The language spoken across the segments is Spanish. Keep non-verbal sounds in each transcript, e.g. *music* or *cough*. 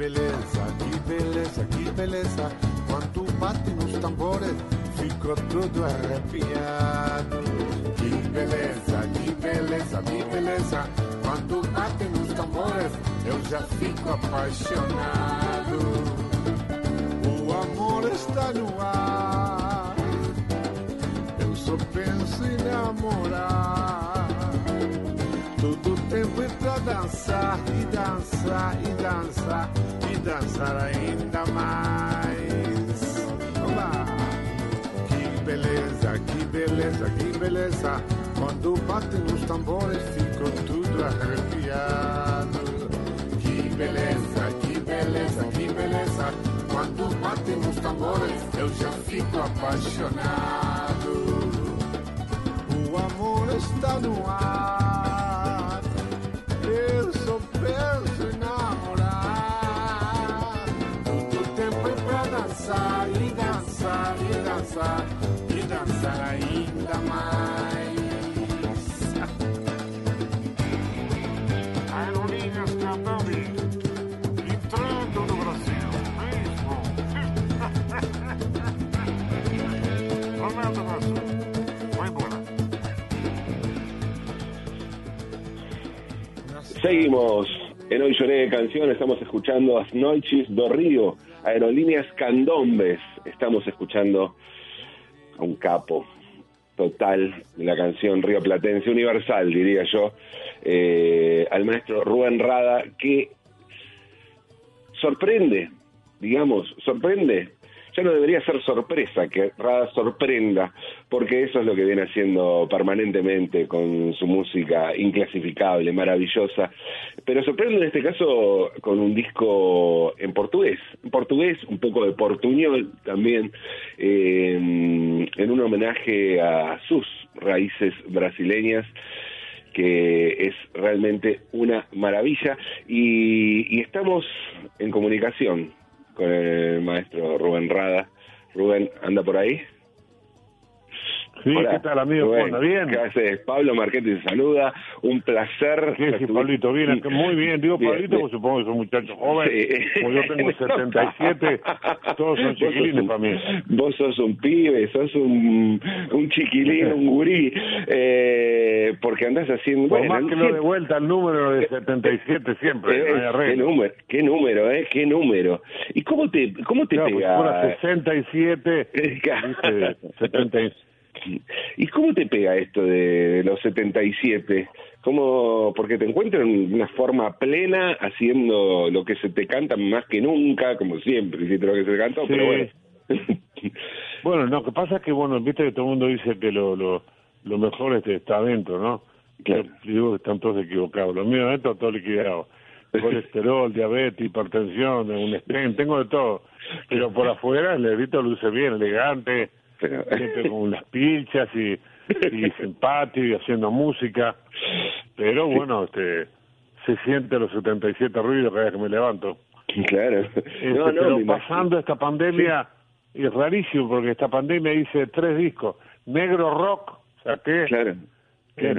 beleza, que beleza, que beleza. Quando bate nos tambores, fico todo arrepiado. Que beleza, que beleza, que beleza. Quando bate nos tambores, eu já fico apaixonado. O amor está no ar. Eu só penso em namorar. Todo tempo é pra dançar e dançar e dançar e dançar ainda mais. Vamos lá. Que beleza, que beleza, que beleza. Quando batem os tambores, fico tudo arrepiado. Que beleza, que beleza, que beleza. Quando batem os tambores, eu já fico apaixonado. O amor está no ar. Dançar e dançar ainda mais. Aerolíneas Catami, entrando no Brasil. Mesmo. Ronaldo Brasil. Vai embora. Seguimos en Hoy Lloré de Canción, estamos escuchando As Noites do Río, Aerolíneas Candombes. Estamos escuchando un capo total de la canción Río Platense, universal diría yo, eh, al maestro Rubén Rada, que sorprende, digamos, sorprende. Ya no debería ser sorpresa que Rada sorprenda, porque eso es lo que viene haciendo permanentemente con su música inclasificable, maravillosa. Pero sorprende en este caso con un disco en portugués, portugués, un poco de portuñol también, eh, en un homenaje a sus raíces brasileñas que es realmente una maravilla y, y estamos en comunicación con el maestro Rubén Rada. Rubén, ¿anda por ahí? Sí, Hola. ¿qué tal, amigo? Bueno, ¿Bien? ¿Qué haces? Pablo Marquete te saluda. Un placer. Sí, sí, Pablito, bien, muy bien. Digo bien, Pablito, bien. supongo que son muchachos jóvenes. Sí. Como yo tengo *laughs* 77, todos son chiquilines para mí. Vos sos un pibe, sos un, un chiquilín, un gurí. Eh, porque andás haciendo. Por bueno, más que lo de vuelta el número de eh, 77 siempre. Eh, qué número, qué número, ¿eh? Qué número. ¿Y cómo te, cómo te claro, pega? Pues, 67, 77 y- ¿Y cómo te pega esto de los 77? ¿Cómo, porque te encuentras en una forma plena haciendo lo que se te canta más que nunca, como siempre, hiciste lo que se te cantó, Sí. pero bueno. *laughs* Bueno, lo que pasa es que, bueno, viste que todo el mundo dice que lo, lo, lo mejor este, está adentro, ¿no? Claro. Yo digo que están todos equivocados. Lo mío adentro todo liquidado. Colesterol, *laughs* diabetes, hipertensión, un stent, tengo de todo. Pero por afuera el negrito luce bien, elegante, *laughs* Pero- siempre con las pilchas y, y *laughs* simpático y haciendo música. Pero bueno, este se siente los 77 ruidos cada vez que me levanto. *laughs* claro. Este, No, pero pasando esta pandemia, es rarísimo porque esta pandemia hice tres discos. Negro Rock, saqué, Claro.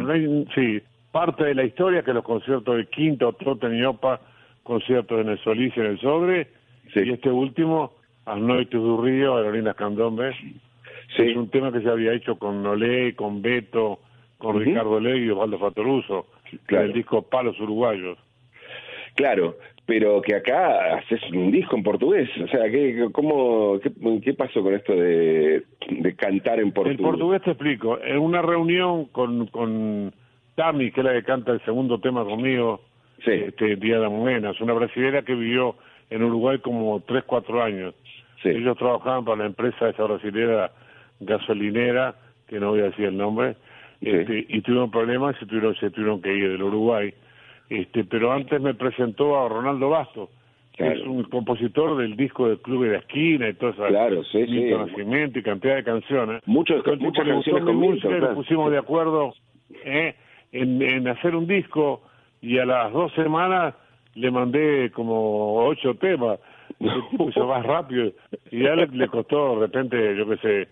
no hay- sí, parte de la historia, que los conciertos de Quinto, Troten y Opa, conciertos en el Solís y en el Sobre, Sí. y este último, As Noites do Río, Candombe, Sí. es un tema que se había hecho con Nolé, con Beto, con. Ricardo Legui y Osvaldo Fatoruso, Claro. en el disco Palos Uruguayos. Claro, pero que acá haces un disco en portugués. O sea, ¿qué, cómo, qué, qué pasó con esto de, de cantar en portugués? El portugués te explico. En una reunión con, con Tami, que es la que canta el segundo tema conmigo, Sí. este, Día de Monedas, una brasilera que vivió en Uruguay como 3, 4 años. Sí. Ellos trabajaban para la empresa esa brasilera gasolinera, que no voy a decir el nombre, Sí. este, y tuvieron problemas y tuvieron, se tuvieron que ir del Uruguay. Este, pero antes me presentó a Ronaldo Bastos, que Claro. es un compositor del disco del Club de la Esquina y todo eso. Claro, sí, sí. Y cantidad de canciones. Muchos- Entonces, muchas canciones con música y claro. nos pusimos de acuerdo ¿eh? en, en hacer un disco y a las dos semanas le mandé como ocho temas. El tipo hizo más rápido y ya le, le costó de repente, yo qué sé,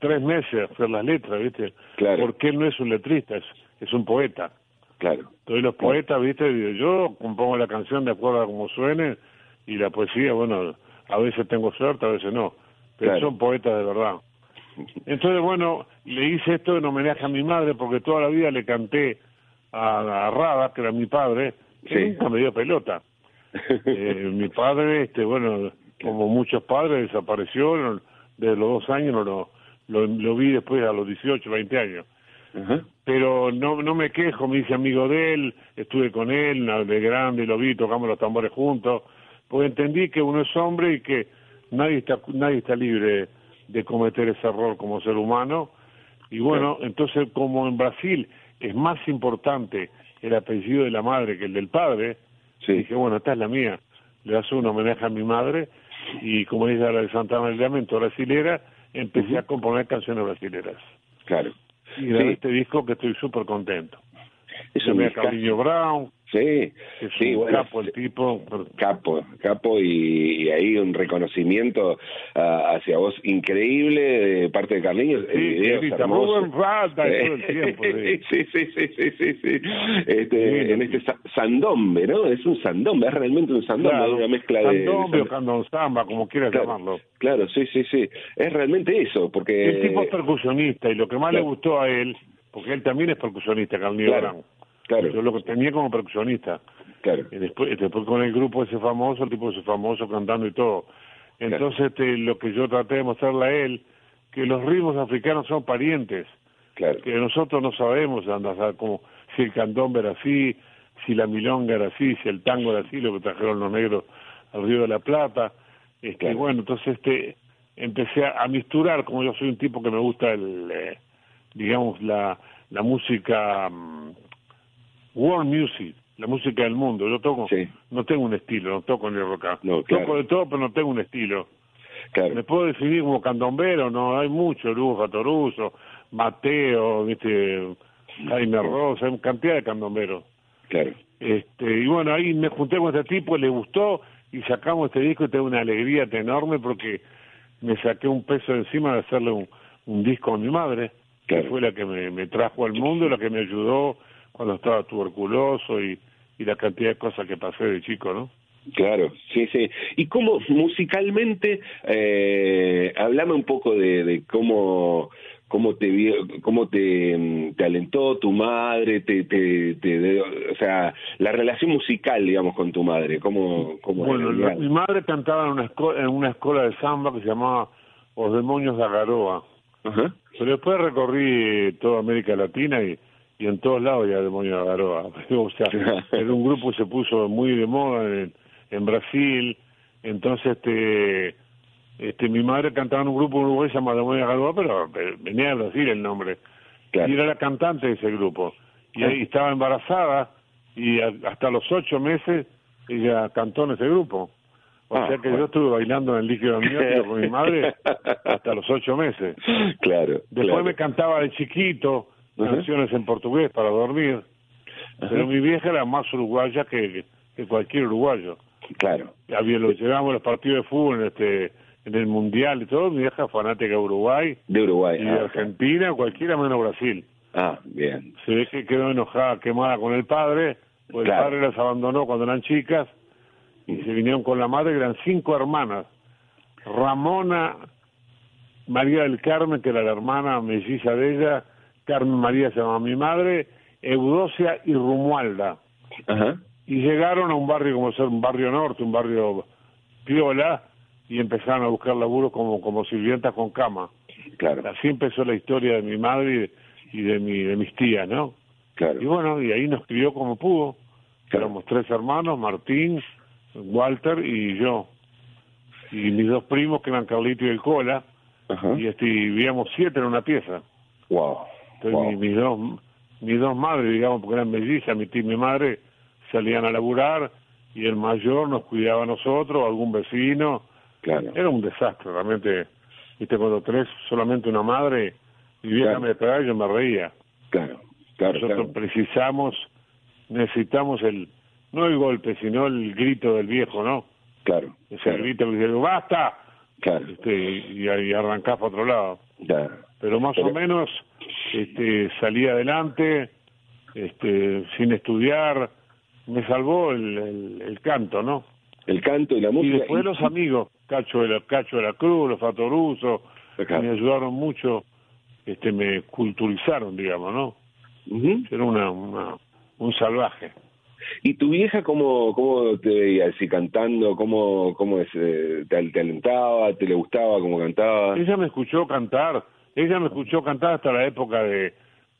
tres meses hacer las letras, ¿viste? Claro. Porque él no es un letrista, es, es un poeta. Claro. Entonces los poetas, ¿viste? Yo compongo la canción de acuerdo a cómo suene y la poesía, bueno, a veces tengo suerte, a veces no, pero Claro. son poetas de verdad. Entonces, bueno, le hice esto en homenaje a mi madre porque toda la vida le canté a, a Rada, que era mi padre, que Sí. nunca me dio pelota. *laughs* Eh, mi padre, este, bueno, como muchos padres, desapareció desde los dos años, no lo, lo, lo vi después a los 18, 20 años. Pero no no me quejo, me hice amigo de él, estuve con él de grande, lo vi, tocamos los tambores juntos, pues entendí que uno es hombre y que nadie está nadie está libre de cometer ese error como ser humano. Y bueno, entonces como en Brasil es más importante el apellido de la madre que el del padre, Sí. dije, bueno, esta es la mía. Le hace un homenaje a mi madre y como dice la de Santana del Lamento brasilera, empecé a componer canciones brasileras. Claro. Y grabé Sí. este disco que estoy súper contento. Es un Brown, Sí, es sí, un bueno, capo el tipo. capo, capo y, y ahí un reconocimiento ah, hacia vos increíble de parte de Carliños. el Sí. "Rubén Rata", y todo el tiempo, sí. *laughs* sí, sí, sí, sí, sí, sí. Este, en este sa- sandombe, ¿no? Es un sandombe, es realmente un sandombe, Claro, una mezcla de... candombe o candonsamba, como quieras claro, llamarlo. claro, sí, sí, sí. Es realmente eso, porque... El tipo es percusionista y lo que más claro. le gustó a él, porque él también es percusionista, Carlinhos Claro, Brown. Claro. Yo lo que tenía como percusionista. Claro, Y después, después con el grupo ese famoso, el tipo ese famoso cantando y todo. Entonces este, lo que yo traté de mostrarle a él, que los ritmos africanos son parientes, claro. que nosotros no sabemos andar, cómo, si el candombe era así, si la milonga era así, si el tango era así, lo que trajeron los negros al Río de la Plata. Este, Claro. Bueno, entonces este empecé a, a misturar, como yo soy un tipo que me gusta el, eh, digamos, la, la música mm, world music, la música del mundo. Yo toco, Sí. no tengo un estilo, no toco ni rock. No, claro. Toco de todo, pero no tengo un estilo. Claro, Me puedo definir como candombero, no hay mucho, Lugo Fatoruso, Mateo, viste, Jaime Rosa, hay cantidad de candomberos. claro. Este, y bueno, ahí me junté con este tipo, le gustó y sacamos este disco y tengo una alegría enorme porque me saqué un peso de encima de hacerle un, un disco a mi madre, Claro. que fue la que me, me trajo al mundo, la que me ayudó cuando estaba tuberculoso y, y la cantidad de cosas que pasé de chico, ¿no? Claro, sí, sí. Y cómo musicalmente, eh, hablame un poco de, de cómo cómo te vio, cómo te, te alentó tu madre, te, te, o sea, la relación musical, digamos, con tu madre, cómo, cómo Bueno, la- mi madre cantaba en una, esco- en una escuela de samba que se llamaba Los Demonios de Agaroa. Ajá. Pero después recorrí toda América Latina y, y en todos lados había Demonios de Agaroa. *laughs* o sea, *laughs* era un grupo que se puso muy de moda en, en Brasil. Entonces, este, este, mi madre cantaba en un grupo en Uruguay llamado Demonios de Agaroa, pero venía de Brasil el nombre. Claro. Y era la cantante de ese grupo. Y ahí estaba embarazada y a- hasta los ocho meses ella cantó en ese grupo. O Ah, sea que bueno. yo estuve bailando en el líquido amniótico con mi madre *laughs* hasta los ocho meses. Claro. Después claro. me cantaba de chiquito. Canciones en portugués para dormir. Ajá. Pero mi vieja era más uruguaya que, que cualquier uruguayo. Claro. Había, lo llevábamos los partidos de fútbol en, este, en el Mundial y todo. Mi vieja fanática de Uruguay De Uruguay. y de ah, Argentina, cualquiera menos Brasil. Ah, bien. Se ve que quedó enojada, quemada con el padre, pues Claro. el padre las abandonó cuando eran chicas y se vinieron con la madre, que eran cinco hermanas. Ramona María del Carmen, que era la hermana melliza de ella, Carmen María se llamaba mi madre, Eudocia y Rumualda. Ajá. Y llegaron a un barrio como ser un barrio norte, un barrio piola, y empezaron a buscar laburo como, como sirvientas con cama. Claro. Así empezó la historia de mi madre y de, y de, mi, de mis tías, ¿no? Claro. Y bueno, y ahí nos crió como pudo. Claro. Éramos tres hermanos, Martín, Walter y yo. Y mis dos primos, que eran Carlito y el Cola, Ajá. y este, vivíamos siete en una pieza. Wow. Entonces wow. mis, dos, mis dos madres, digamos, porque eran mellizas, mi tía y mi madre, salían a laburar, y el mayor nos cuidaba a nosotros, algún vecino. Claro. Era un desastre, realmente. Viste, cuando tenés solamente una madre, vieja Claro. me pegaba y yo me reía. Claro. Claro. Nosotros claro. precisamos, necesitamos el, no el golpe, sino el grito del viejo, ¿no? Claro. Ese Claro. grito que dice, ¡basta! Claro. Este, y, y arrancás para otro lado. Claro. Pero más o menos este, salí adelante, este, sin estudiar, me salvó el, el, el canto, ¿no? El canto y la Y música. después los amigos, Cacho de la, Cacho de la Cruz, los Fatoruso, Acá. me ayudaron mucho, este me culturizaron, digamos, ¿no? Yo era una, una, un salvaje. ¿Y tu vieja cómo, cómo te veía? Si cantando, ¿cómo, cómo es, eh, te, te alentaba? ¿Te le gustaba cómo cantaba? Ella me escuchó cantar, ella me escuchó cantar hasta la época de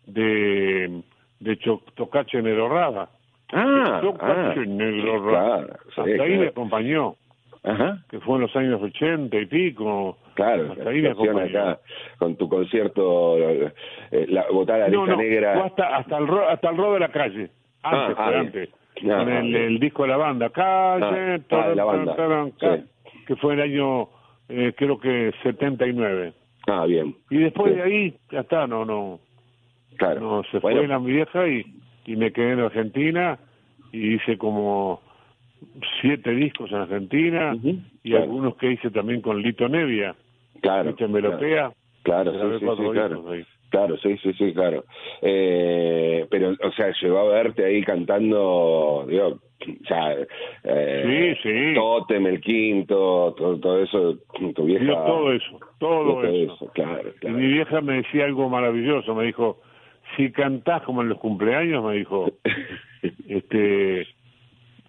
de, de Tocache Negro Rada. Ah, Tocache ah, Negro Rada. claro, sí, hasta ahí claro. me acompañó, Ajá, que fue en los años ochenta y pico. claro. Hasta ahí me acá, con tu concierto, eh, la, botar la No, lista no, negra. fue hasta, hasta, el ro, hasta el ro de la calle. Antes, Ah, fue ah, antes. con el, disco de la banda, Calle, Ah, ah, taran, la banda, taran, ca- sí. que fue el año, eh, creo que 79. Ah, bien. Y después Sí. de ahí, ya está, no, no, Claro. no, se Bueno, fue la mi vieja y, y me quedé en Argentina y hice como siete discos en Argentina y claro. algunos que hice también con Lito Nevia, claro. Melopea. Claro, sí, sí, claro. Claro, sí, sí, sí, claro. Eh, pero, o sea, llegó a verte ahí cantando, digo, o sea, eh, Sí, sí. Totem, el quinto, todo, todo eso, tu vieja... Todo eso, todo todo eso. claro, Y claro. mi vieja me decía algo maravilloso, me dijo, si cantás como en los cumpleaños, me dijo, *laughs* este,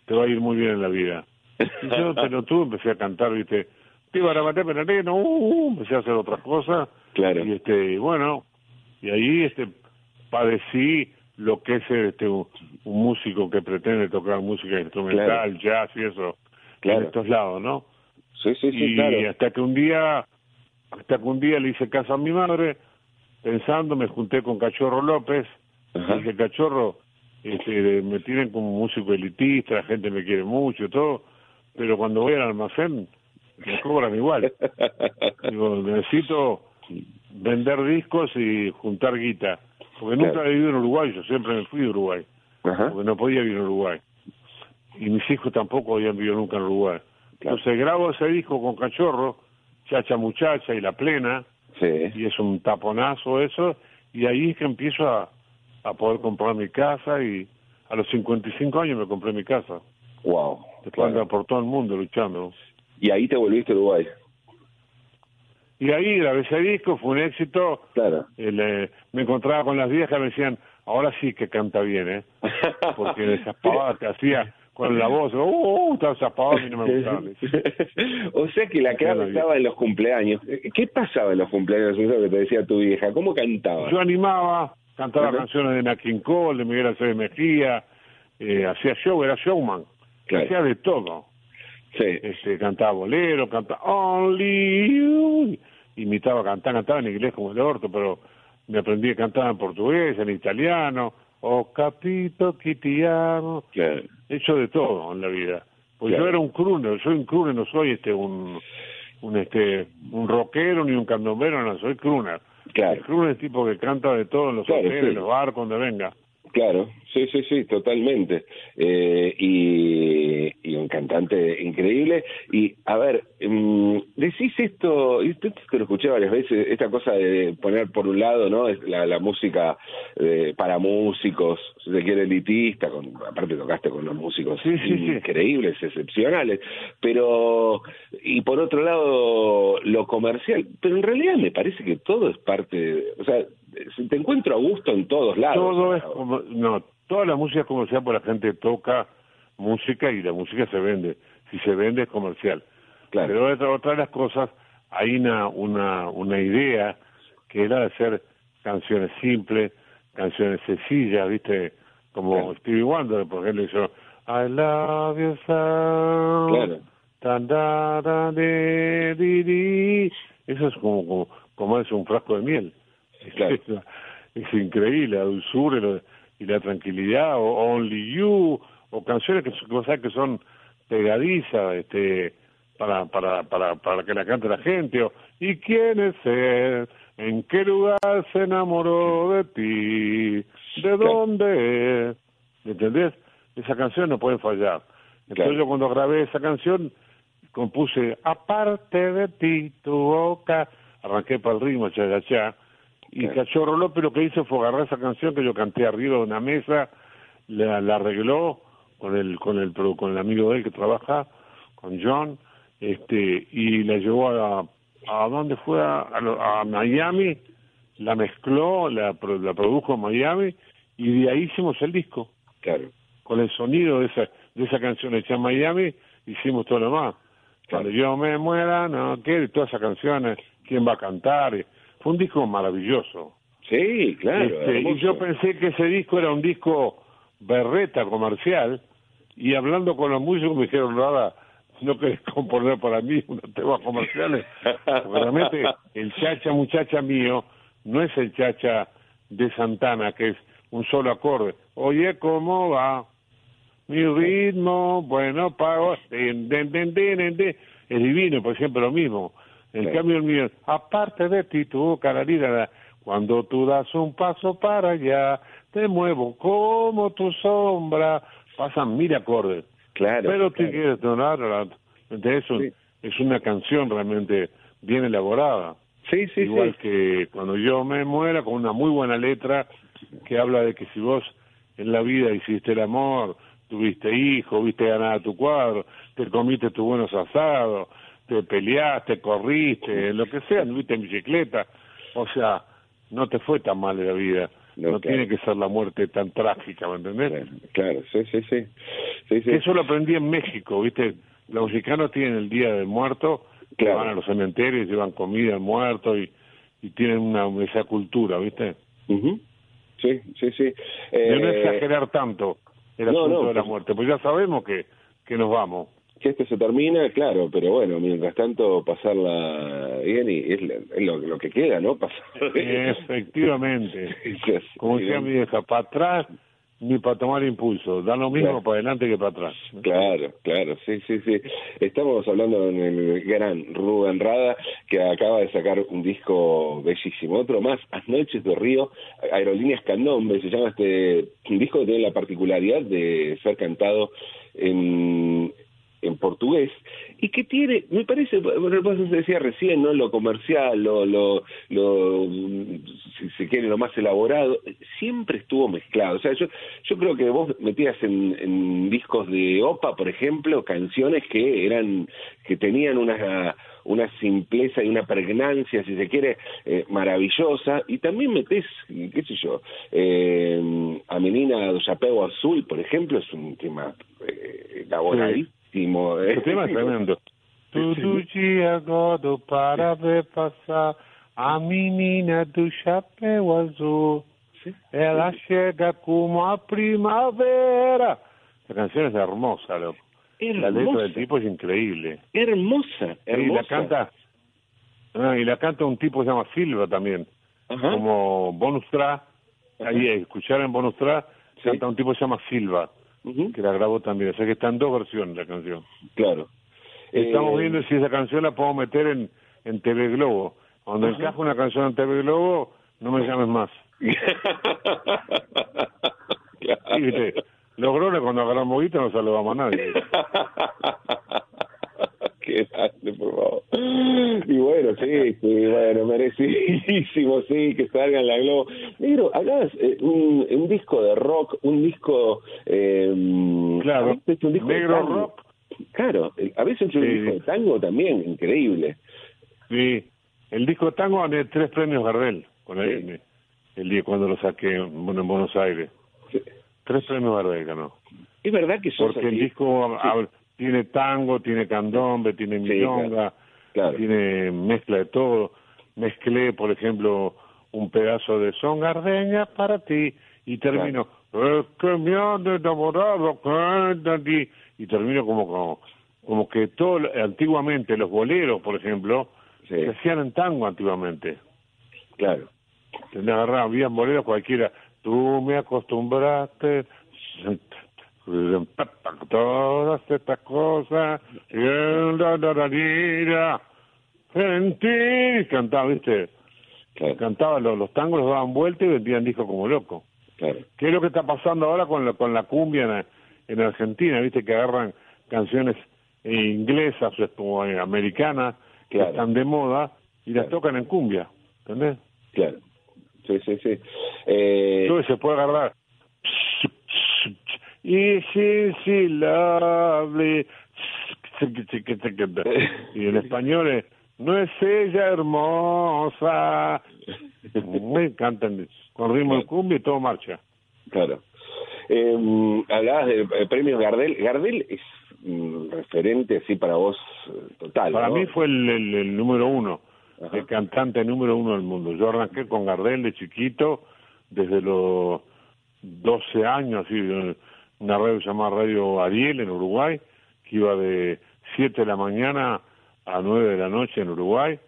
te va a ir muy bien en la vida. Y yo, *laughs* pero tú empecé a cantar, viste, te iba a matar, pero no, uh, empecé a hacer otras cosas. Claro. Y este, y bueno, y ahí este padecí lo que es este un, un músico que pretende tocar música instrumental, jazz y eso, Claro. en estos lados, ¿no? Sí, sí, sí, y claro. hasta que un día hasta que un día le hice caso a mi madre pensando me junté con Cachorro López Ajá. y dije Cachorro este, me tienen como músico elitista la gente me quiere mucho y todo pero cuando voy al almacén me cobran igual *laughs* digo necesito vender discos y juntar guita porque nunca Claro. he vivido en Uruguay yo siempre me fui de Uruguay Ajá. porque no podía vivir en Uruguay. Y mis hijos tampoco habían vivido nunca en Uruguay. Claro. Entonces grabo ese disco con Cachorro, Chacha Muchacha y La Plena, Sí. y es un taponazo eso, y ahí es que empiezo a, a poder comprar mi casa, y a los 55 años me compré mi casa. Wow. Después claro. por todo el mundo luchando. Y ahí te volviste a Uruguay. Y ahí grabé ese disco, fue un éxito. Claro. El, eh, me encontraba con las viejas, me decían, ahora sí que canta bien, ¿eh? Porque esas pavadas que hacía con la voz, ¡uh! Todas esas pavadas a mí no me gustaban. *laughs* o sea que la clave estaba en los cumpleaños. ¿Qué pasaba en los cumpleaños? Eso que te decía tu vieja. ¿Cómo cantaba? Yo animaba, cantaba Ajá. canciones de Nat King Cole, de Miguel Acevedo Mejía, eh, hacía show, era showman, Claro. hacía de todo. Sí. Este, cantaba bolero, cantaba Only You, imitaba, cantaba, cantaba en inglés como el orto, pero me aprendí a cantar en portugués, en italiano, o capito quitiano, Claro. he hecho de todo en la vida. Pues Claro. yo era un crooner, soy un crooner, no soy este un un este un rockero ni un candombero, no, soy crooner. Claro. El crooner es tipo que canta de todo en los Claro, hoteles, sí. en los barcos, donde venga. Claro, sí, sí, sí, totalmente. Eh, y, y un cantante increíble. Y, a ver, mm, decís esto, y esto te lo escuché varias veces, esta cosa de poner por un lado, ¿no? La, la música eh, para músicos, si se quiere elitista, con, aparte tocaste con los músicos Sí, sí, sí. increíbles, excepcionales, pero, y por otro lado, lo comercial, pero en realidad me parece que todo es parte, o sea, te encuentro a gusto en todos lados. Todo es como, no, toda la música es comercial porque la gente toca música y la música se vende. Si se vende es comercial. Claro. Pero otra, otra de las cosas, hay una, una, una idea que era de hacer canciones simples, canciones sencillas, ¿viste? Como Claro. Stevie Wonder, por ejemplo, hizo I love you so. Claro. tan, da, da, de, di, di. Eso es como, como, como es un frasco de miel. *laughs* Claro. Es, es increíble, la dulzura y, lo- y la tranquilidad, o Only You, o canciones que, son- cosas que son pegadizas, este, para, para, para, para que la cante la gente, o ¿y quién es él? ¿En qué lugar se enamoró de ti? ¿De dónde es? ¿Me entendés? Esa canción no puede fallar. Entonces Claro. yo cuando grabé esa canción compuse aparte de ti tu boca arranqué para el ritmo cha cha cha y. Cachorro López lo que hizo fue agarrar esa canción que yo canté arriba de una mesa la, la arregló con el con el con el amigo de él que trabaja con John, este, y la llevó a, a dónde fue, a, a, Miami, la mezcló, la, la produjo en Miami, y de ahí hicimos el disco. Claro. Con el sonido de esa, de esa canción hecha en Miami, hicimos todo lo demás. Cuando yo me muera, no quiero, todas esas canciones, quién va a cantar. Fue un disco maravilloso. Sí, claro. Este, y yo pensé que ese disco era un disco berreta comercial, y hablando con los músicos me dijeron, nada, no querés *laughs* componer para mí *laughs* unos temas comerciales. realmente el chacha muchacha mío no es el chacha de Santana, que es un solo acorde. Oye, ¿cómo va? Mi ritmo, bueno, pago, *laughs* es divino, por siempre lo mismo. En cambio el mío, aparte de ti, tu cararira, cuando tú das un paso para allá, te muevo como tu sombra, pasan mil acordes. Claro. Pero tú quieres donar, de eso es una canción realmente bien elaborada. Sí, sí, Igual que cuando yo me muera, con una muy buena letra que habla de que si vos en la vida hiciste el amor, tuviste hijo, viste ganar tu cuadro, te comiste tus buenos asados, te peleaste, corriste, lo que sea, viste en bicicleta, o sea, no te fue tan mal la vida. No, tiene que ser la muerte tan trágica, ¿me entendés? Claro, sí, sí, sí. Eso lo aprendí en México, ¿viste? Los mexicanos tienen el Día del Muerto, que van a los cementerios, llevan comida al muerto y, y tienen una, esa cultura, ¿viste? Sí, sí, sí. De no eh, exagerar tanto el asunto de la pues muerte, pues ya sabemos que, que nos vamos. Que esto se termina, claro, pero bueno, mientras tanto pasarla bien y es, lo, que queda, ¿no? Efectivamente. *laughs* Como decía mi vieja, para atrás ni para tomar impulso, da lo mismo para adelante que para atrás. Claro, claro, sí, sí, sí. Estamos hablando con el gran Rubén Rada, que acaba de sacar un disco bellísimo. Otro más, Noches de Río, Aerolíneas Candombe, se llama este un disco que tiene la particularidad de ser cantado en, en portugués y que tiene, me parece, bueno, vos decía recién, ¿no? Lo comercial, lo, lo, lo, si se quiere, lo más elaborado, siempre estuvo mezclado. O sea, yo, yo creo que vos metías en, en discos de OPA, por ejemplo, canciones que eran, que tenían una una simpleza y una pregnancia, si se quiere, eh, maravillosa, y también metés, qué sé yo, eh, a Menina do Chapéu Azul, por ejemplo, es un tema eh, elaboradísimo. ¿Eh? tema es tremendo. Todo dia godo para ver pasar a menina do chapéu azul. Ela chega como a primavera. La canción es hermosa, loco. La letra del tipo es increíble. Hermosa, hermosa. Y la canta, ah, y la canta un tipo que se llama Silva también. Como bonus track. Ahí escucharon bonus track, canta un tipo que se llama Silva, que la grabó también. O sea que están dos versiones la canción. Claro. Estamos eh, viendo si esa canción la puedo meter en, en TV Globo. Cuando encaje una canción en TV Globo, no me llames más. *laughs* claro. Los grones cuando agarran moguito no saludamos a nadie. *laughs* Por favor. Y bueno, sí, sí, bueno, merecidísimo, sí, que salga en la Globo. Negro, hagas eh, un, un, disco de rock, un disco... Eh, claro, un disco negro rock. Claro, eh, a veces un disco de tango también, increíble. Sí, el disco de tango tiene tres premios Gardel, con el, el día cuando lo saqué en Buenos Aires. Sí. Tres premios Gardel ganó. Es verdad que sos Porque el disco tiene tango, tiene candombe, tiene milonga, tiene mezcla de todo. Mezclé, por ejemplo, un pedazo de son gardeña para ti y termino es que me han enamorado y termino como, como como que todo antiguamente los boleros por ejemplo se hacían en tango antiguamente. Claro. Te agarraban bien boleros cualquiera. Tú me acostumbraste todas estas cosas en ti cantaba viste cantaba los, los, tangos los daban vuelta y vendían discos como locos claro. qué es lo que está pasando ahora con la, con la cumbia en, Argentina viste que agarran canciones inglesas o americanas que están de moda y las tocan en cumbia ¿entendés? claro sí, sí, sí. Eh... se puede agarrar. Y chiqui. Y en español es, no es ella hermosa. Me encantan, con ritmo de cumbia y todo marcha. Claro. Eh, hablabas de eh, premios Gardel. Gardel es un referente así para vos eh, total. Para ¿no? mí fue el, el- el número uno, Ajá. el cantante número uno del mundo. Yo arranqué con Gardel de chiquito, desde los 12 años, así, en una radio llamada Radio Ariel en Uruguay, que iba de 7 de la mañana a 9 de la noche en Uruguay,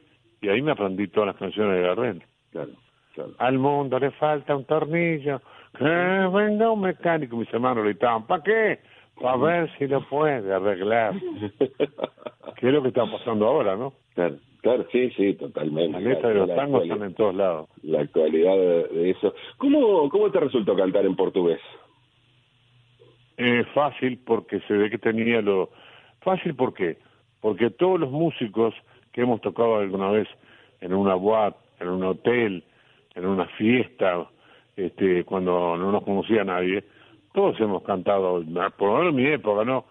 y ahí me aprendí todas las canciones de Gardel. Claro, claro. Al mundo le falta un tornillo, que venga un mecánico, mis hermanos gritaban, ¿para qué? Para ver si lo puede arreglar. *laughs* que es lo que está pasando ahora, ¿no? claro, claro, sí, sí, totalmente. Las letras de los tangos están en todos lados. La actualidad de, de eso. ¿Cómo, ¿Cómo te resultó cantar en portugués? Eh, fácil porque se ve que tenía lo... Fácil ¿por qué? Porque todos los músicos que hemos tocado alguna vez en una boat, en un hotel, en una fiesta, este, cuando no nos conocía nadie, todos hemos cantado, por lo menos en mi época, ¿no?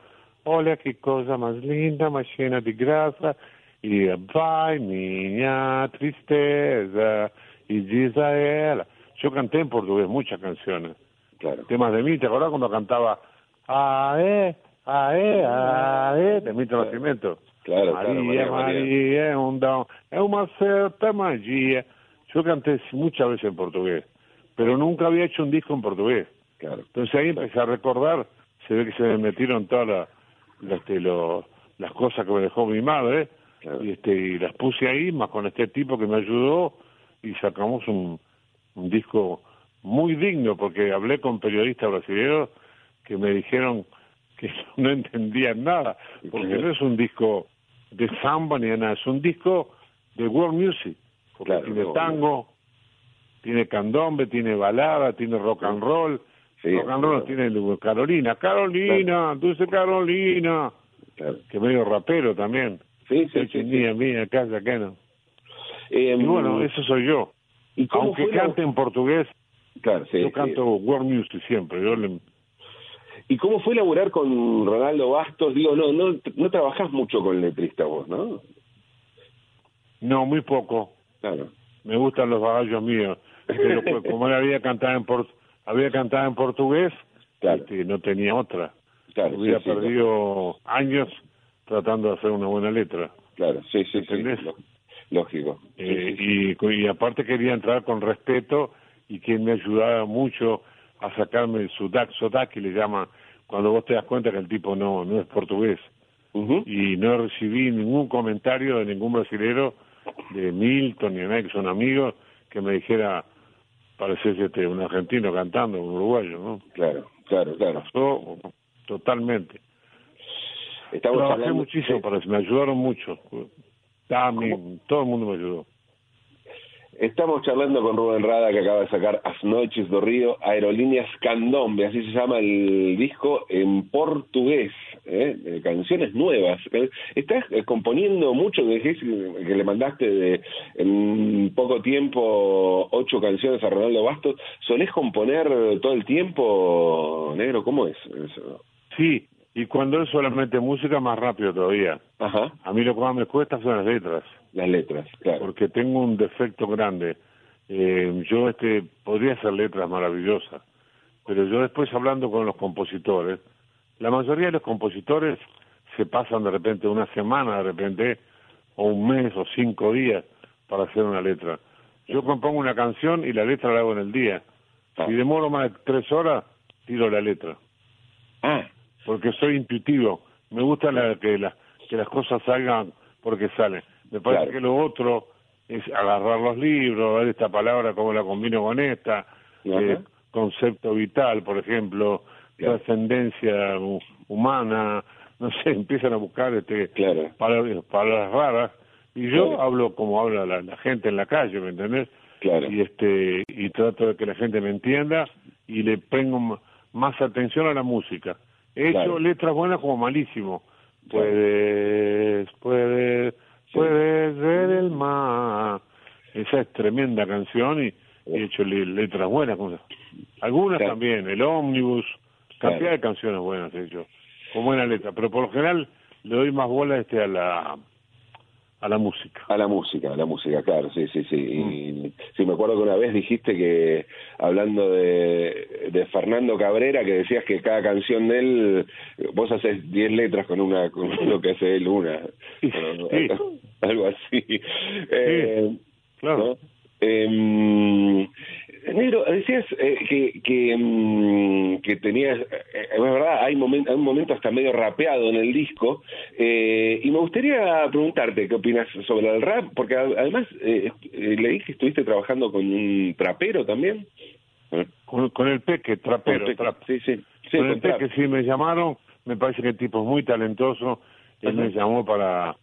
Hola, qué cosa más linda, más llena de grasa, y vai, niña, tristeza, y Gisela. Yo canté en portugués muchas canciones Claro. temas de mí, ¿te acordás cuando cantaba Ae, Ae, Ae, de Mito Nacimiento? Claro, claro, María, María, María. María, es un don, es una cierta magia. Yo canté muchas veces en portugués, pero nunca había hecho un disco en portugués. Claro. Entonces ahí empecé a recordar, se ve que se me metieron todas las, las, este, lo- las cosas que me dejó mi madre, Claro. y, este, y las puse ahí, más con este tipo que me ayudó, y sacamos un, un disco muy digno, porque hablé con periodistas brasileños que me dijeron que *laughs* no entendían nada, porque Claro. no es un disco de samba ni de nada, es un disco de world music, porque Claro, tiene tango, tiene candombe, tiene balada, tiene rock and roll, Sí, rock and roll claro. tiene Carolina, Carolina, dulce Carolina, Claro. que medio rapero también. Sí, sí, sí. sí. Mía, casa, que no. Eh, Y bueno, eso soy yo. ¿y Aunque la- cante en portugués, Claro, sí, yo sí. canto world music siempre. Yo le- ¿Y cómo fue laburar con Ronaldo Bastos? Digo, no, no, no trabajás mucho con letrista vos, ¿no? No, muy poco. Claro. Me gustan los bagallos míos. Pero pues, *laughs* como él había cantado en por, había cantado en portugués, Claro. este, no tenía otra. Claro, Hubiera sí, sí, perdido años tratando de hacer una buena letra. Claro, sí, sí. ¿Entendés? Lógico. Eh, y, y aparte quería entrar con respeto y quien me ayudaba mucho a sacarme el sudac, sodac, le llama cuando vos te das cuenta que el tipo no, no es portugués. Y no recibí ningún comentario de ningún brasilero, de Milton ni de nadie que son amigos, que me dijera, pareces este, un argentino cantando, un uruguayo, ¿no? Claro, claro, claro. Pasó totalmente. Estamos Trabajé hablando- muchísimo para eso, me ayudaron mucho. Tami, todo el mundo me ayudó. Estamos charlando con Rubén Rada, que acaba de sacar As Noites do Río, Aerolíneas Candombe, así se llama el disco en portugués, ¿eh? Eh, canciones nuevas. Eh, ¿Estás eh, componiendo mucho? Dijiste que le mandaste de, en poco tiempo ocho canciones a Ronaldo Bastos. ¿Solés componer todo el tiempo, negro? ¿Cómo es eso? Sí, y cuando es solamente música, más rápido todavía. Ajá, A mí lo que más me cuesta son las letras, las letras, claro. porque tengo un defecto grande. Eh, yo este podría hacer letras maravillosas, pero yo después hablando con los compositores, la mayoría de los compositores se pasan de repente una semana, de repente, o un mes o cinco días para hacer una letra. Yo compongo una canción y la letra la hago en el día. Ah. Si demoro más de tres horas, tiro la letra. Ah, porque soy intuitivo. Me gusta la- que, la- que las cosas salgan porque salen. Me parece Claro. que lo otro es agarrar los libros, ver esta palabra, cómo la combino con esta, eh, concepto vital, por ejemplo, Claro. trascendencia hu- humana, no sé, *laughs* empiezan a buscar este Claro. palabras, palabras raras. Y yo hablo como habla la, la gente en la calle, ¿me entendés? claro. y este y trato de que la gente me entienda y le pongo más atención a la música. He hecho letras buenas como malísimo. Puedes, puedes, Sí. puedes ver el mar. Esa es tremenda canción y, y he hecho le- letras buenas. Algunas Claro. también, el ómnibus, cantidad Claro. de canciones buenas he hecho, con buena letra. Pero por lo general le doy más bola este a la a la música. A la música, a la música, claro, sí, sí, sí. Y, sí, me acuerdo que una vez dijiste que, hablando de, de Fernando Cabrera, que decías que cada canción de él, vos haces 10 letras con una con *laughs* lo que hace él una. Sí, sí. *laughs* Algo así. Eh, claro. ¿no? Eh, negro, decías eh, que que, mm, que tenías, eh, es verdad, hay, un momento hasta medio rapeado en el disco, eh, y me gustaría preguntarte qué opinas sobre el rap, porque además eh, eh, leí que estuviste trabajando con un trapero también. Con, con el Peque, trapero, Con Peque, trap. Sí, sí. sí, con el trap. Peque sí me llamaron, me parece que el tipo es muy talentoso, él Ajá. me llamó para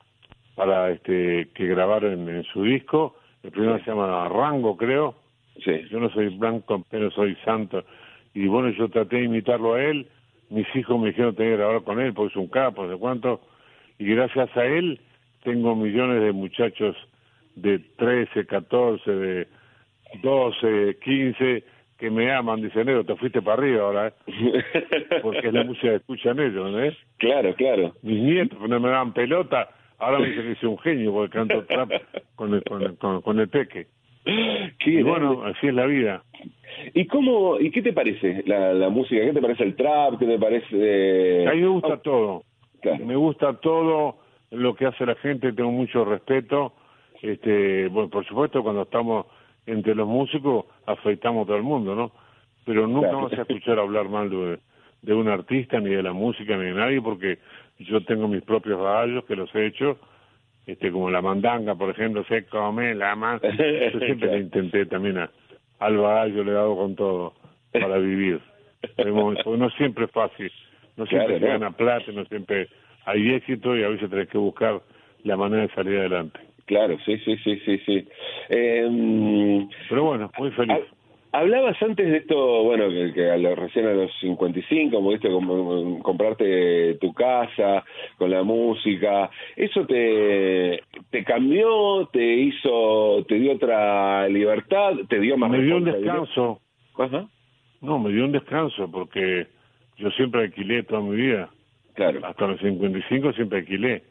para este que grabara en, en su disco, el primero se llama Rango creo, Sí. yo no soy blanco, pero soy santo, y bueno, yo traté de imitarlo a él, mis hijos me dijeron que tenía que grabar con él, porque es un capo, no sé cuánto, y gracias a él tengo millones de muchachos de 13, 14, de 12, 15, que me aman, dicen, negro, te fuiste para arriba ahora, ¿eh? *laughs* porque es la música que escuchan ellos, ¿no? es? claro, claro. Mis nietos no me dan pelota, ahora me dicen que soy un genio porque canto trap con el, con el, con, con el peque. Y bueno, así es la vida. ¿Y cómo, y qué te parece la, la música? ¿Qué te parece el trap? ¿Qué te parece...? A mí me gusta todo. Claro. Me gusta todo lo que hace la gente, tengo mucho respeto. Este, bueno, por supuesto, cuando estamos entre los músicos, afeitamos a todo el mundo, ¿no? Pero nunca Claro. vas a escuchar hablar mal de, de un artista, ni de la música, ni de nadie, porque yo tengo mis propios rayos que los he hecho, este, como la mandanga, por ejemplo, se come la man. *laughs* Yo siempre le intenté también a, al bagallo, le he dado con todo para vivir. No siempre es fácil, no siempre Claro, se gana plata, no siempre hay éxito y a veces tenés que buscar la manera de salir adelante. Claro, sí, sí, sí, sí, sí. Eh, Pero bueno, muy feliz. Hablabas antes de esto, bueno, que, que a lo- recién a los 55, como viste, como, comprarte tu casa con la música. ¿Eso te, te cambió, te hizo, te dio otra libertad, te dio más Me dio un descanso, Ajá, no, me dio un descanso porque yo siempre alquilé toda mi vida. claro, Hasta los 55 siempre alquilé.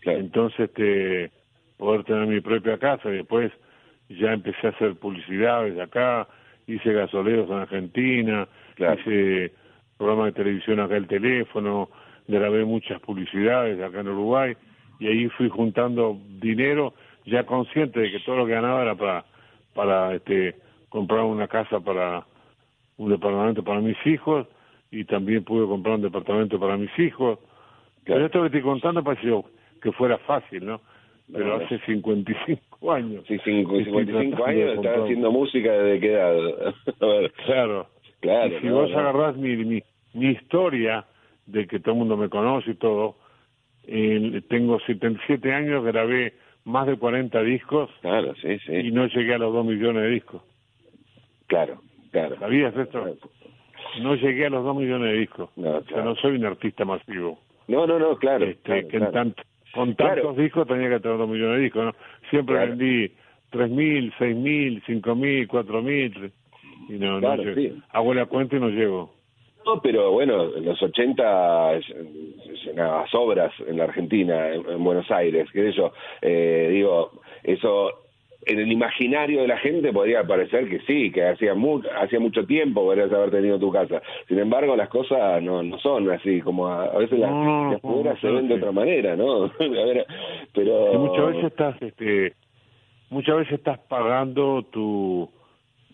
claro. Entonces, este, poder tener mi propia casa y después ya empecé a hacer publicidades acá, hice gasoleros en Argentina, Claro. hice programas de televisión acá el teléfono, grabé muchas publicidades acá en Uruguay y ahí fui juntando dinero ya consciente de que todo lo que ganaba era para para este comprar una casa para un departamento para mis hijos y también pude comprar un departamento para mis hijos. Pero esto que estoy contando pareció que fuera fácil, ¿no? Pero hace 55 años. Sí, cinco- Estoy 55 tratando de años, estás haciendo música desde qué edad? *laughs* A ver, Claro. claro. Y si no, vos no. agarrás mi, mi, mi historia, de que todo el mundo me conoce y todo, eh, tengo 77 años, grabé más de 40 discos Claro, sí, sí. y no llegué a los 2 millones de discos. Claro, claro. ¿Sabías esto? No llegué a los 2 millones de discos. No, O sea, claro. no soy un artista masivo. No, no, no, claro. este, claro, que en claro. Con Claro. tantos discos tenía que tener 2 millones de discos. ¿no? Siempre Claro. vendí 3.000, 6.000, 5.000, 4.000. Y no, Claro, no llego. sí. Hago la cuenta y no llego. No, pero bueno, en los 80 llenabas obras en la Argentina, en, en Buenos Aires, qué sé yo. Eh, digo, eso en el imaginario de la gente podría parecer que sí, que hacía, mu hacía mucho tiempo podrías haber tenido tu casa. Sin embargo, las cosas no, no son así, como a, a veces las, No, las se ven de otra manera, ¿no? *laughs* a ver, pero... Y muchas veces estás, este, muchas veces estás pagando tu,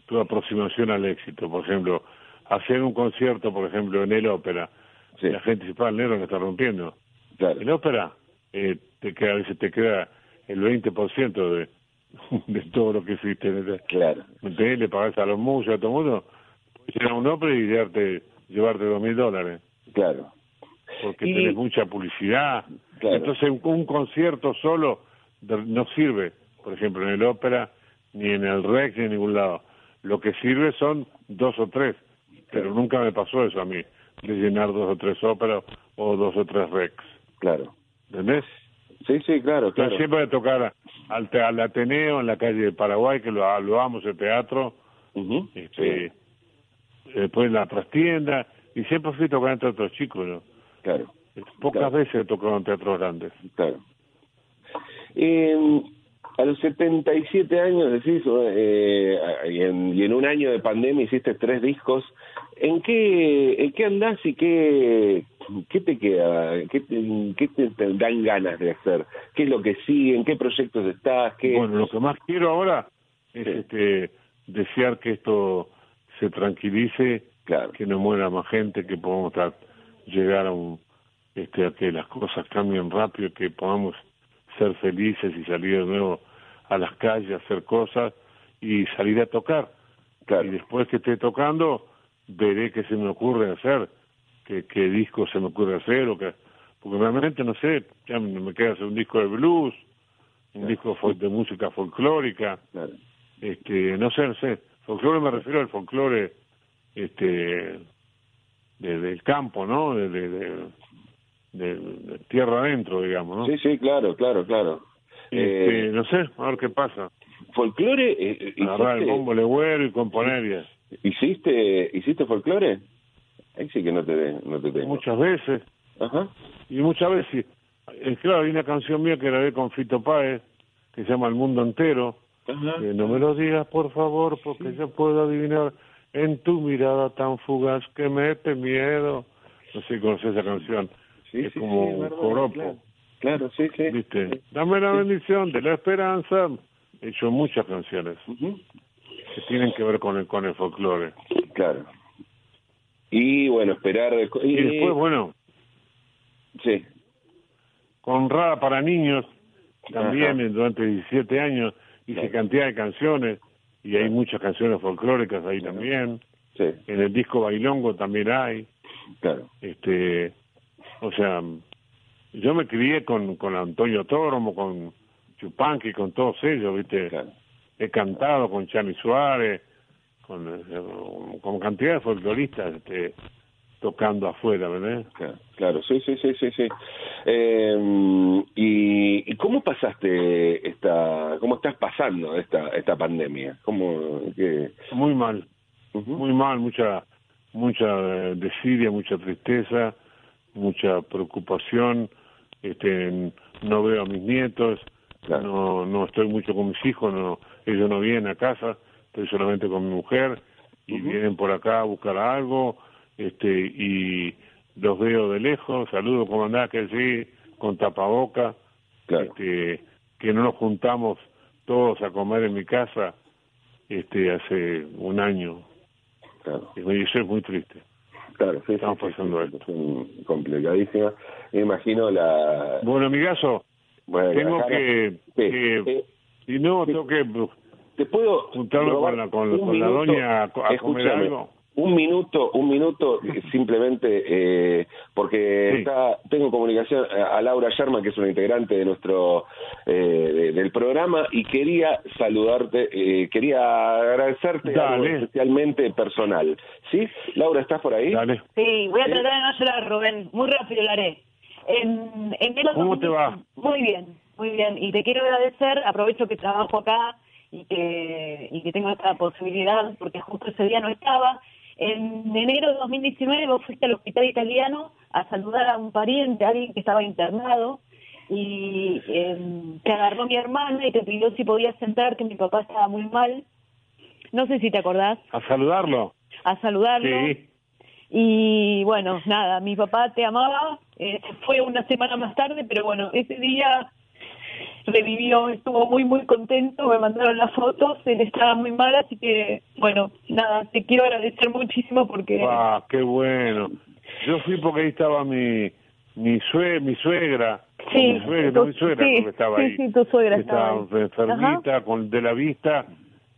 tu aproximación al éxito. Por ejemplo, hacer un concierto, por ejemplo, en el ópera. Sí. La gente dice, "Pa, el negro que está rompiendo. Claro. En ópera, eh, te queda, a veces te queda el 20% de, *laughs* de todo lo que hiciste. Claro. ¿Me entendés? Le pagás a los músicos, a todo el mundo. Puedes ir a un ópera y llevarte, llevarte dos mil dólares. Claro. Porque Y- tenés mucha publicidad. Claro. Entonces, un, un concierto solo no sirve, por ejemplo, en el ópera, ni en el Rex, ni en ningún lado. Lo que sirve son dos o tres, pero nunca me pasó eso a mí, de llenar dos o tres óperas o dos o tres Rex. Claro. ¿Entendés? Sí, sí, claro, claro. siempre de tocar al, te- al Ateneo en la calle de Paraguay, que lo, lo amo ese teatro, Ujú. este, después en la trastienda, y siempre fui tocando entre otros chicos, ¿no? Claro. Pocas Claro. veces he tocado en teatros grandes. Claro. Eh, a los 77 años, decís, eh, y, en, y en un año de pandemia hiciste tres discos. ¿En qué, en qué andás y qué, qué te queda? ¿Qué, te, qué te- te dan ganas de hacer? ¿Qué es lo que sigue? ¿En qué proyectos estás? ¿Qué... Bueno, lo que más quiero ahora es Sí. este, desear que esto se tranquilice, Claro. que no muera más gente, que podamos llegar a un, este, a que las cosas cambien rápido, que podamos ser felices y salir de nuevo a las calles, a hacer cosas y salir a tocar. Claro. Y después que esté tocando, veré qué se me ocurre hacer, qué, qué disco se me ocurre hacer, o que, porque realmente no sé, ya me queda hacer un disco de blues, un disco de música folclórica, Claro. este, no sé, no sé, folclore me refiero al folclore, este, de- del campo, ¿no? De, de, de- de- de tierra adentro, digamos, ¿no? Sí, sí, claro, claro, claro. Este, Eh, no sé, a ver qué pasa. ¿Folclore? eh, Agarrar el bombo legüero y componer y ¿Hiciste, ¿Hiciste folclore? Ahí sí que no te, no te tengo. muchas veces. Ajá. Y muchas veces, eh, claro, hay una canción mía que grabé con Fito Páez, que se llama El Mundo Entero, Ajá. que no me lo digas, por favor, porque yo puedo adivinar en tu mirada tan fugaz que mete miedo. No sé si conoces esa canción. Sí, es sí, como sí, un joropo, Claro, Claro, sí, sí. ¿viste? Dame la bendición de la esperanza. He hecho muchas canciones Ujú. que tienen que ver con el, con el folclore. Claro. Y bueno, esperar... Y después, bueno, Sí, con Rada para Niños, también Ajá. eh, durante 17 años hice Claro. cantidad de canciones y hay muchas canciones folclóricas ahí también. sí, En el disco Bailongo también hay. claro. este O sea, yo me crié con, con Antonio Toromo, con Chupanqui, con todos ellos, ¿viste? Claro. He cantado con Chani Suárez, con, eh, con cantidad de folcloristas este, tocando afuera, ¿verdad? Claro, claro, sí, sí, sí, sí, sí. Eh, y, ¿Y cómo pasaste esta, cómo estás pasando esta esta pandemia? ¿Cómo, qué? Muy mal, muy mal, mucha mucha eh, desidia, mucha tristeza, mucha preocupación, este no veo a mis nietos, Claro. no no estoy mucho con mis hijos, no ellos no vienen a casa, estoy solamente con mi mujer y vienen por acá a buscar algo, este y los veo de lejos, saludo andás, que sí, con tapaboca, Claro. este que no nos juntamos todos a comer en mi casa este hace un año Claro, y eso es muy triste. Claro, sí, Estamos pasando esto. situación complicadísima. Me imagino la... Bueno, amigazo, bueno, tengo que, Sí, que no, sí. tengo que ¿Te puedo juntarme con la, con, la doña a, co- a comer algo. Un minuto, un minuto, eh, simplemente eh, porque Sí. está, tengo comunicación a, a Laura Sherman, que es una integrante de nuestro eh, de- del programa, y quería saludarte, eh, quería agradecerte algo especialmente personal. ¿Sí? Laura, ¿estás por ahí? Dale. Sí, voy a tratar de no llorar, Rubén. Muy rápido lo haré. En enero ¿Cómo 2000 te va? Muy bien, muy bien. Y te quiero agradecer, aprovecho que trabajo acá y que, y que tengo esta posibilidad, porque justo ese día no estaba. En enero de 2019 vos fuiste al hospital italiano a saludar a un pariente, a alguien que estaba internado, y eh, te agarró mi hermana y te pidió si podías sentar, que mi papá estaba muy mal. No sé si te acordás, A saludarlo. a saludarlo. Sí. Y bueno, nada, mi papá te amaba, eh, se fue una semana más tarde, pero bueno, ese día revivió, estuvo muy, muy contento, me mandaron las fotos, él estaba muy mal, así que bueno, nada, te quiero agradecer muchísimo porque... Ah, qué bueno. Yo fui porque ahí estaba mi mi sue, mi suegra. Sí, mi suegra, tu- mi suegra sí, porque estaba sí, ahí. sí, tu suegra Que estaba ahí. enfermita con de la vista.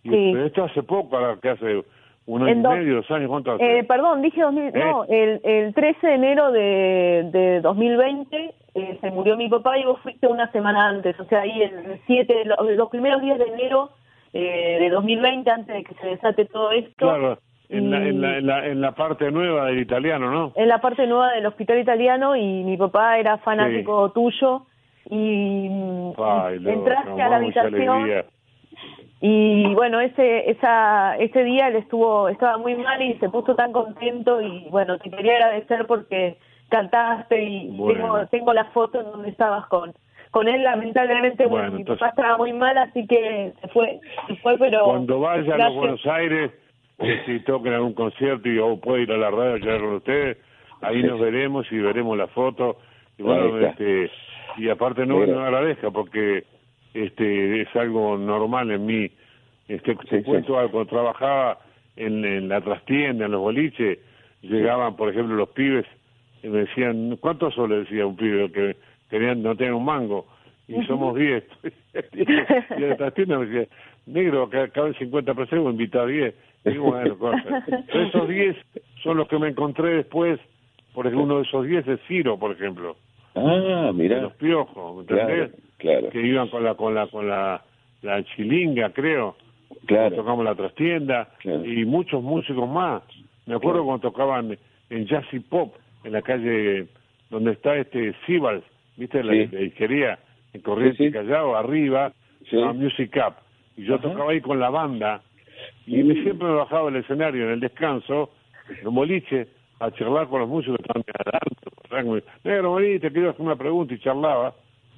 Y, Sí. Pero esto hace poco, que hace un año En y dos- medio, dos años, ¿cuánto hace? Eh, perdón, dije 2000, no, el, el 13 de enero de, de 2020 eh, se murió mi papá y vos fuiste una semana antes, o sea, ahí el 7, los, los primeros días de enero eh, de 2020, antes de que se desate todo esto, Claro, en, la, en, la, en, la, en la parte nueva del italiano, ¿no? en la parte nueva del hospital italiano y mi papá era fanático tuyo y Ay, entraste a la habitación y bueno ese esa ese día él estuvo estaba muy mal y se puso tan contento y bueno te quería agradecer porque cantaste y Bueno. tengo, tengo la foto en donde estabas con con él lamentablemente bueno, Bueno, mi entonces- papá estaba muy mal así que se fue se fue pero Cuando vaya a los. Buenos Aires, si toquen algún concierto y yo puedo ir a la radio a charlar con ustedes, ahí nos veremos y veremos la foto. Y bueno, este, y aparte no, Mira. no agradezca porque este es algo normal en mí. Este, te Sí, cuento algo, cuando trabajaba en, en la trastienda, en los boliches, llegaban, por ejemplo, los pibes y me decían, ¿cuántos son? Le decía un pibe que tenían, no tenían un mango. Y *laughs* somos 10. *laughs* y en la trastienda me decía, negro, acá caben 50 pesos, invita a 10. Y bueno. *laughs* Pero esos 10 son los que me encontré después. Por ejemplo, uno de esos 10 es Ciro, por ejemplo. Ah, de mirá. los piojos, ¿me Claro, entendés? claro. Que iban con la, con la, con la, la chilinga, creo. Claro. Tocamos la trastienda Claro. y muchos músicos más. Me acuerdo cuando tocaban en Jazz y Pop, en la calle donde está este Sibals, ¿viste? La, Sí. la disquería en Corrientes Sí, sí. Callao, arriba, se llama Music Up. Y yo Ajá. tocaba ahí con la banda y me siempre me bajaba del escenario en el descanso, en un boliche, a charlar con los músicos que estaban adelante. Negro, vení, te quiero hacer una pregunta y charlaba.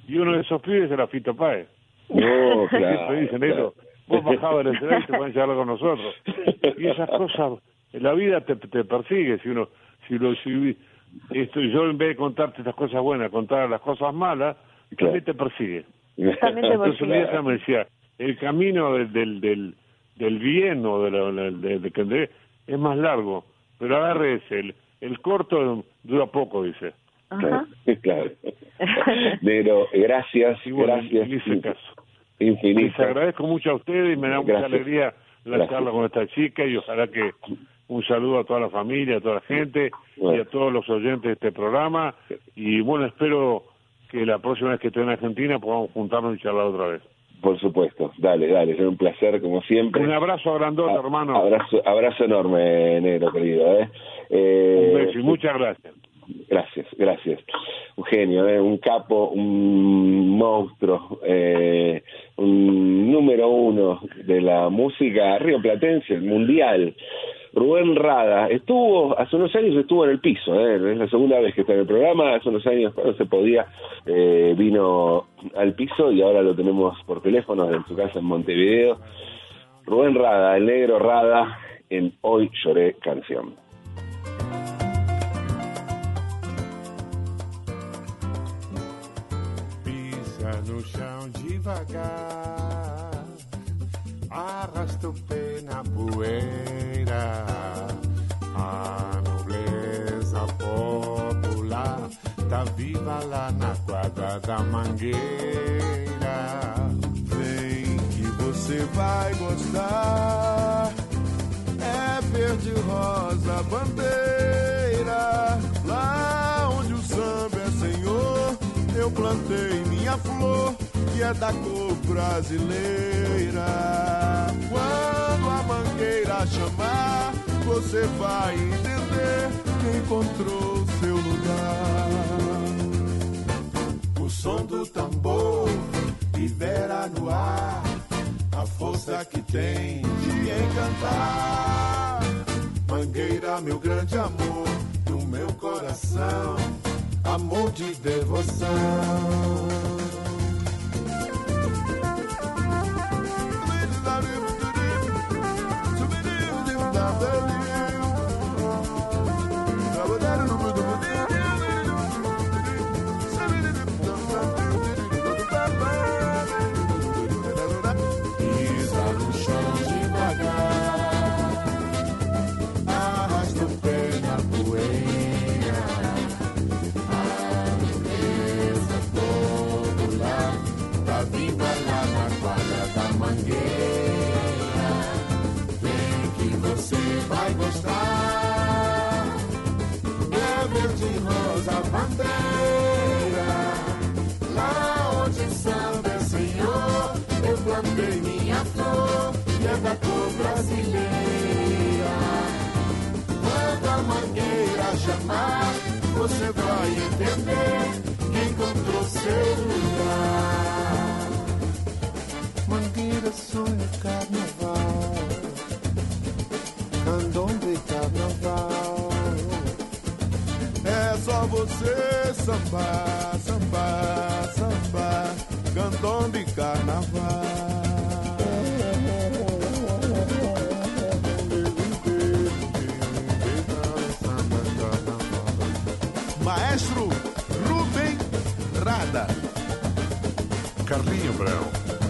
Y uno de esos pibes era Fito Páez. *laughs* No, claro. Siempre dicen, negro, vos bajabas del escenario y te pueden charlar con nosotros. Y esas cosas, en la vida te, te persigue. Si uno, si lo, si esto, yo en vez de contarte estas cosas buenas, contar las cosas malas, Claro. también te persigue. También te Entonces me decía, el camino del, del, del, del bien o de, la- de- de que de- es más largo, pero agarre ese, el, el corto dura poco, dice. Ajá. *laughs* Claro. *laughs* Negro, gracias, Y bueno, gracias. hice caso. Les agradezco mucho a ustedes y me da mucha alegría la Gracias. charla con esta chica y ojalá que un saludo a toda la familia, a toda la gente y a todos los oyentes de este programa y bueno, espero que la próxima vez que esté en Argentina podamos juntarnos y charlar otra vez. Por supuesto. Dale, dale. Es un placer, como siempre. Un abrazo grandote, A- hermano. Abrazo, abrazo enorme, negro querido. ¿eh? Eh, Un beso y muchas gracias. Gracias, gracias. Un genio, ¿eh? un capo, un monstruo, eh, un número uno de la música rioplatense, mundial. Rubén Rada estuvo, hace unos años estuvo en el piso, ¿eh? es la segunda vez que está en el programa, hace unos años cuando se podía, eh, vino al piso y ahora lo tenemos por teléfono en su casa en Montevideo. Rubén Rada, el negro Rada, en Hoy Lloré Canción. Pisa no. Tá viva lá na quadra da mangueira. Vem que você vai gostar. É verde rosa bandeira. Lá onde o samba é senhor, eu plantei minha flor, que é da cor brasileira. Quando a mangueira chamar, você vai entender que encontrou seu lugar. Som do tambor libera no ar a força que tem de encantar. Mangueira, meu grande amor, do meu coração, amor de devoção. Maestro Rubem Rada. Carlinho Brão,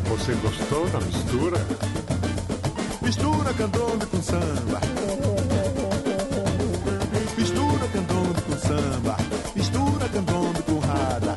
você gostou da mistura? Mistura candombe com samba. Mistura candombe com samba. Mistura candombe com rada.